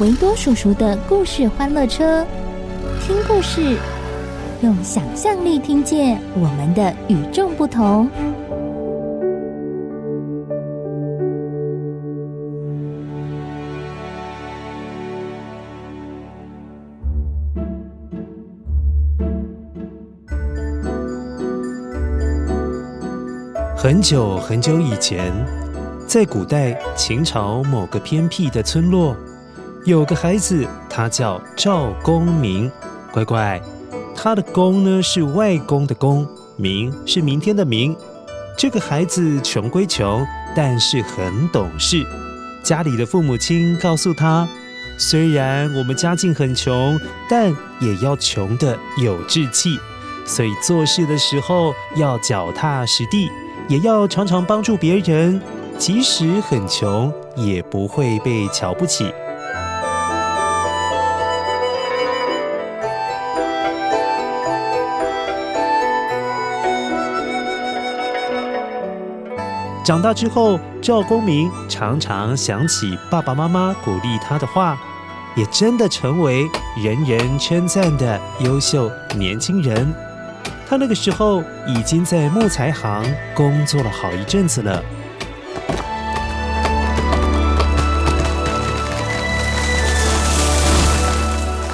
维多叔叔的故事欢乐车，听故事，用想象力听见我们的与众不同。很久很久以前，在古代秦朝某个偏僻的村落，有个孩子，他叫赵公明。乖乖，他的公呢是外公的公，明是明天的明。这个孩子穷归穷，但是很懂事。家里的父母亲告诉他，虽然我们家境很穷，但也要穷得有志气，所以做事的时候要脚踏实地。也要常常帮助别人，即使很穷，也不会被瞧不起。长大之后，赵公明常常想起爸爸妈妈鼓励他的话，也真的成为人人称赞的优秀年轻人。他那个时候已经在木材行工作了好一阵子了。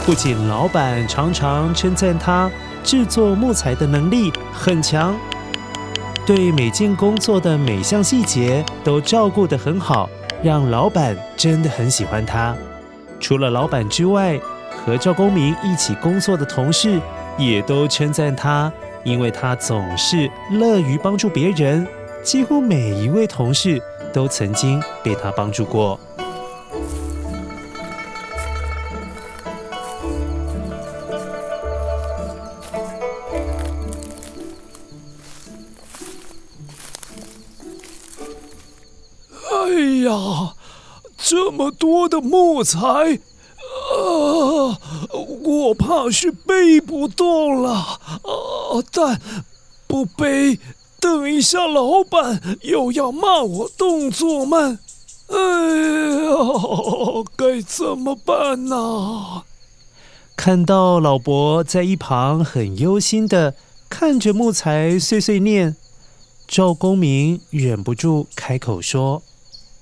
不仅老板常常称赞他制作木材的能力很强，对每件工作的每项细节都照顾得很好，让老板真的很喜欢他。除了老板之外，和赵公明一起工作的同事也都称赞他。因为他总是乐于帮助别人，几乎每一位同事都曾经被他帮助过。这么多的木材！啊，我怕是背不动了啊！但不背，等一下老板又要骂我动作慢。哎呀，该怎么办呢？看到老伯在一旁很忧心的看着木材碎碎念，赵公明忍不住开口说：“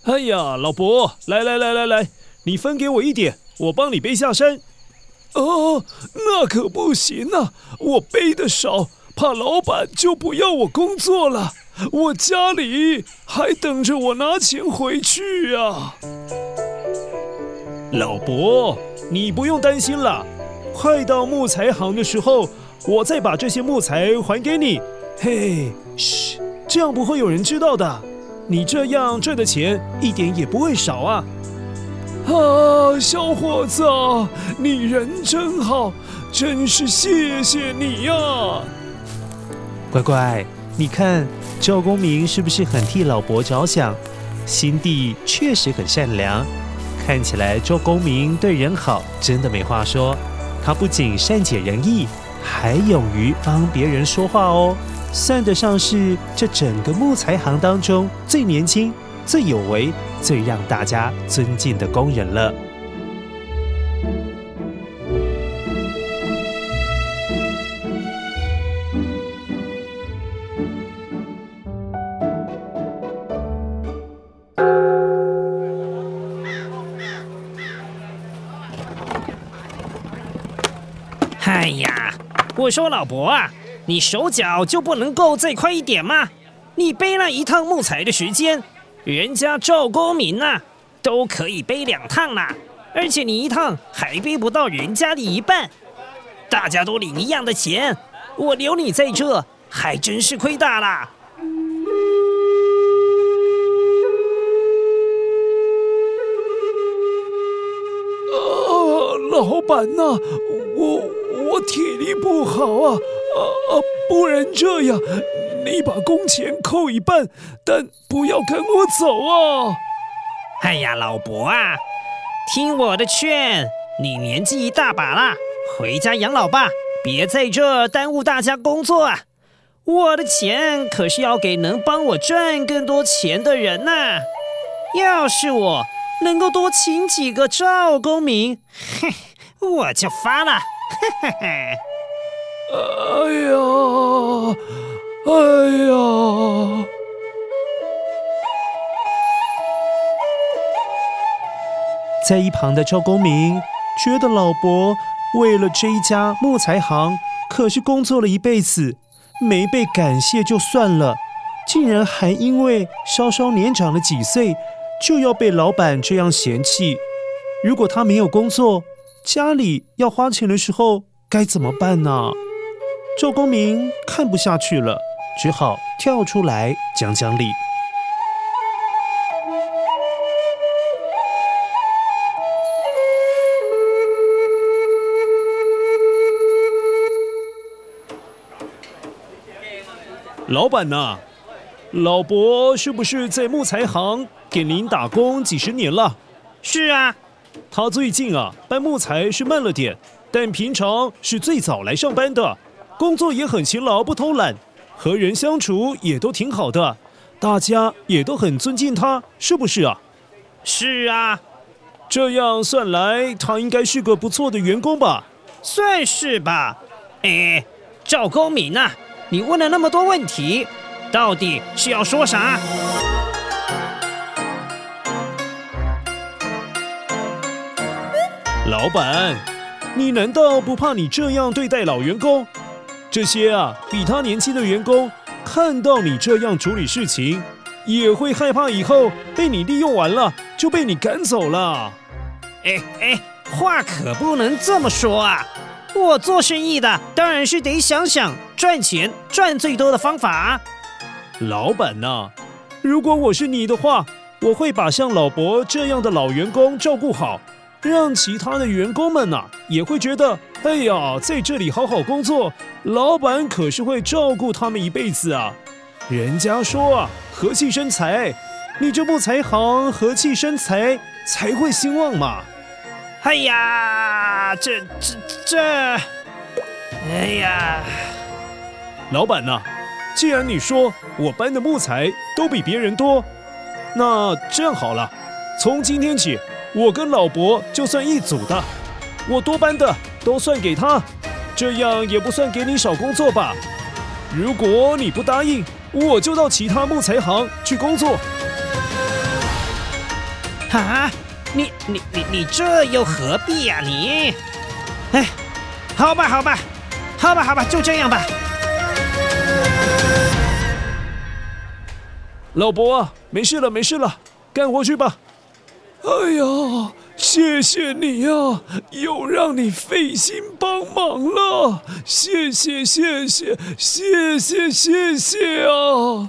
哎呀，老伯，来来来来来，你分给我一点。”我帮你背下山。哦，那可不行啊！我背的少，怕老板就不要我工作了。我家里还等着我拿钱回去啊。老伯，你不用担心了。快到木材行的时候，我再把这些木材还给你。嘿，嘘，这样不会有人知道的。你这样赚的钱一点也不会少啊。啊，小伙子，你人真好，真是谢谢你呀！乖乖，你看赵公明是不是很替老伯着想？心地确实很善良，看起来赵公明对人好，真的没话说。他不仅善解人意，还勇于帮别人说话哦，算得上是这整个木材行当中最年轻、最有为、最让大家尊敬的工人了。哎呀，我说老伯啊！你手脚就不能够再快一点吗？你背那一趟木材的时间，人家赵公明呐、啊，都可以背两趟啦，而且你一趟还背不到人家的一半。大家都领一样的钱，我留你在这，还真是亏大了。老板呐、我我体力不好啊，啊！不然这样，你把工钱扣一半，但不要赶我走啊！哎呀，老伯啊，听我的劝，你年纪一大把了，回家养老吧，别在这耽误大家工作啊！我的钱可是要给能帮我赚更多钱的人呐、要是我。能够多请几个赵公明，嘿，我就发了，嘿嘿嘿。哎呀，哎呀！在一旁的赵公明觉得老伯为了这一家木材行，可是工作了一辈子，没被感谢就算了，竟然还因为稍稍年长了几岁。就要被老板这样嫌弃，如果他没有工作，家里要花钱的时候该怎么办呢？赵公明看不下去了，只好跳出来讲讲理。老板呐，老伯是不是在木材行？给您打工几十年了，是啊，他最近啊搬木材是慢了点，但平常是最早来上班的，工作也很勤劳，不偷懒，和人相处也都挺好的，大家也都很尊敬他，是不是啊？是啊，这样算来，他应该是个不错的员工吧？算是吧。哎，赵公明呐，你问了那么多问题，到底是要说啥？老板，你难道不怕你这样对待老员工？这些啊，比他年轻的员工看到你这样处理事情，也会害怕以后被你利用完了就被你赶走了。哎哎，话可不能这么说啊！我做生意的当然是得想想赚钱赚最多的方法啊。老板呐，如果我是你的话，我会把像老伯这样的老员工照顾好。让其他的员工们呐、啊、也会觉得，哎呀，在这里好好工作，老板可是会照顾他们一辈子啊。人家说啊，和气生财，你这木材行和气生财才会兴旺嘛。哎呀，这这这，哎呀，老板呐、既然你说我搬的木材都比别人多，那这样好了，从今天起。我跟老伯就算一组的，我多搬的都算给他，这样也不算给你少工作吧？如果你不答应，我就到其他木材行去工作。啊，你你你你这又何必呀、啊？你，哎，好吧好吧，好吧好吧，就这样吧。老伯啊，没事了没事了，干活去吧。哎呀，谢谢你呀，又让你费心帮忙了，谢谢谢谢谢谢谢谢啊！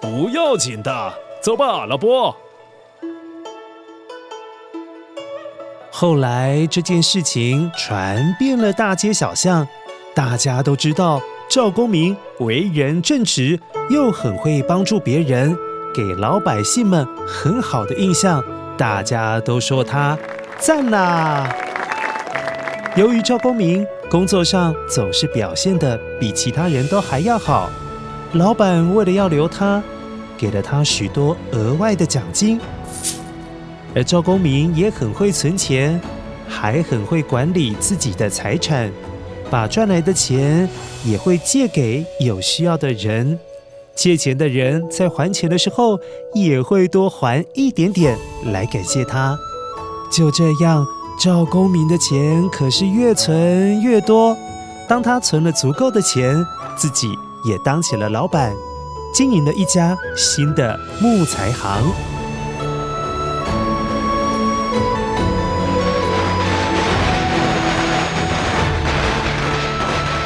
不要紧的，走吧，老伯。后来这件事情传遍了大街小巷，大家都知道赵公明为人正直，又很会帮助别人，给老百姓们很好的印象。大家都说他赞啦！由于赵公明工作上总是表现的比其他人都还要好，老板为了要留他，给了他许多额外的奖金。而赵公明也很会存钱，还很会管理自己的财产，把赚来的钱也会借给有需要的人。借钱的人在还钱的时候，也会多还一点点来感谢他。就这样，赵公明的钱可是越存越多，当他存了足够的钱，自己也当起了老板，经营了一家新的木材行。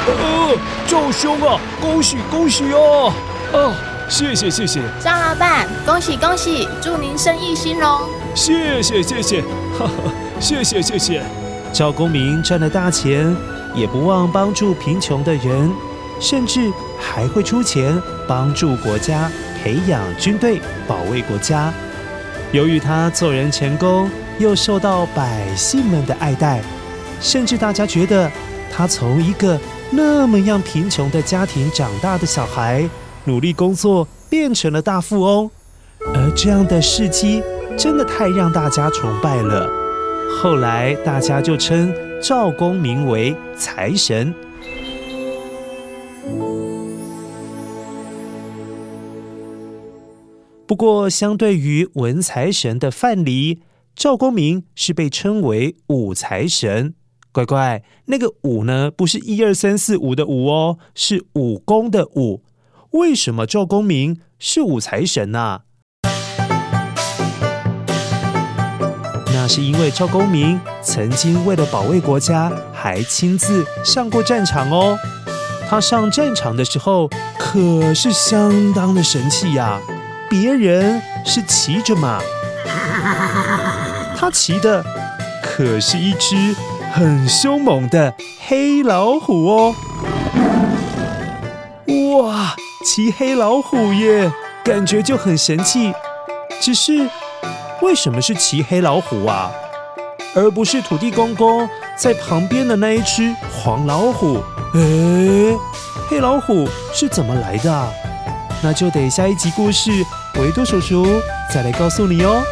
呃，赵兄啊，恭喜恭喜哦！谢谢谢谢。张老板，恭喜恭喜，祝您生意兴隆。谢谢谢谢，哈哈，谢谢谢谢。赵公明赚了大钱，也不忘帮助贫穷的人，甚至还会出钱帮助国家培养军队，保卫国家。由于他做人成功，又受到百姓们的爱戴，甚至大家觉得他从一个那么样贫穷的家庭长大的小孩，努力工作变成了大富翁。而这样的事迹真的太让大家崇拜了。后来大家就称赵公明为财神。不过，相对于文财神的范蠡，赵公明是被称为武财神。乖乖，那个武呢，不是一二三四五的武哦，是武功的武。为什么赵公明是武财神呢、那是因为赵公明曾经为了保卫国家，还亲自上过战场哦。他上战场的时候可是相当的神气呀、啊。别人是骑着马，他骑的可是一只很凶猛的黑老虎哦。哇，骑黑老虎耶，感觉就很神气。只是。为什么是骑黑老虎啊，而不是土地公公在旁边的那一只黄老虎？诶，黑老虎是怎么来的？那就得下一集故事，维多叔叔再来告诉你哦。